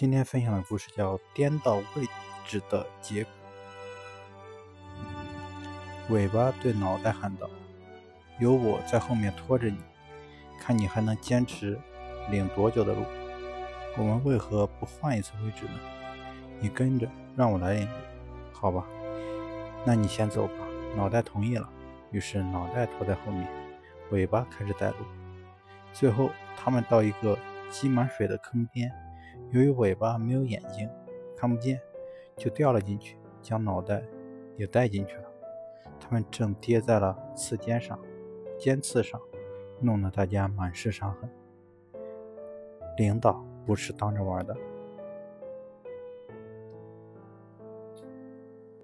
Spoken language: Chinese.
今天分享的故事叫《颠倒位置的结果》。尾巴对脑袋喊道：“有我在后面拖着你，看你还能坚持领多久的路。我们为何不换一次位置呢？你跟着，让我来领路，好吧？那你先走吧。”脑袋同意了，于是脑袋拖在后面，尾巴开始带路。最后，他们到一个积满水的坑边。由于尾巴没有眼睛，看不见，就掉了进去，将脑袋也带进去了。他们正跌在了刺尖上，尖刺上，弄得大家满是伤痕。领导不是当着玩的，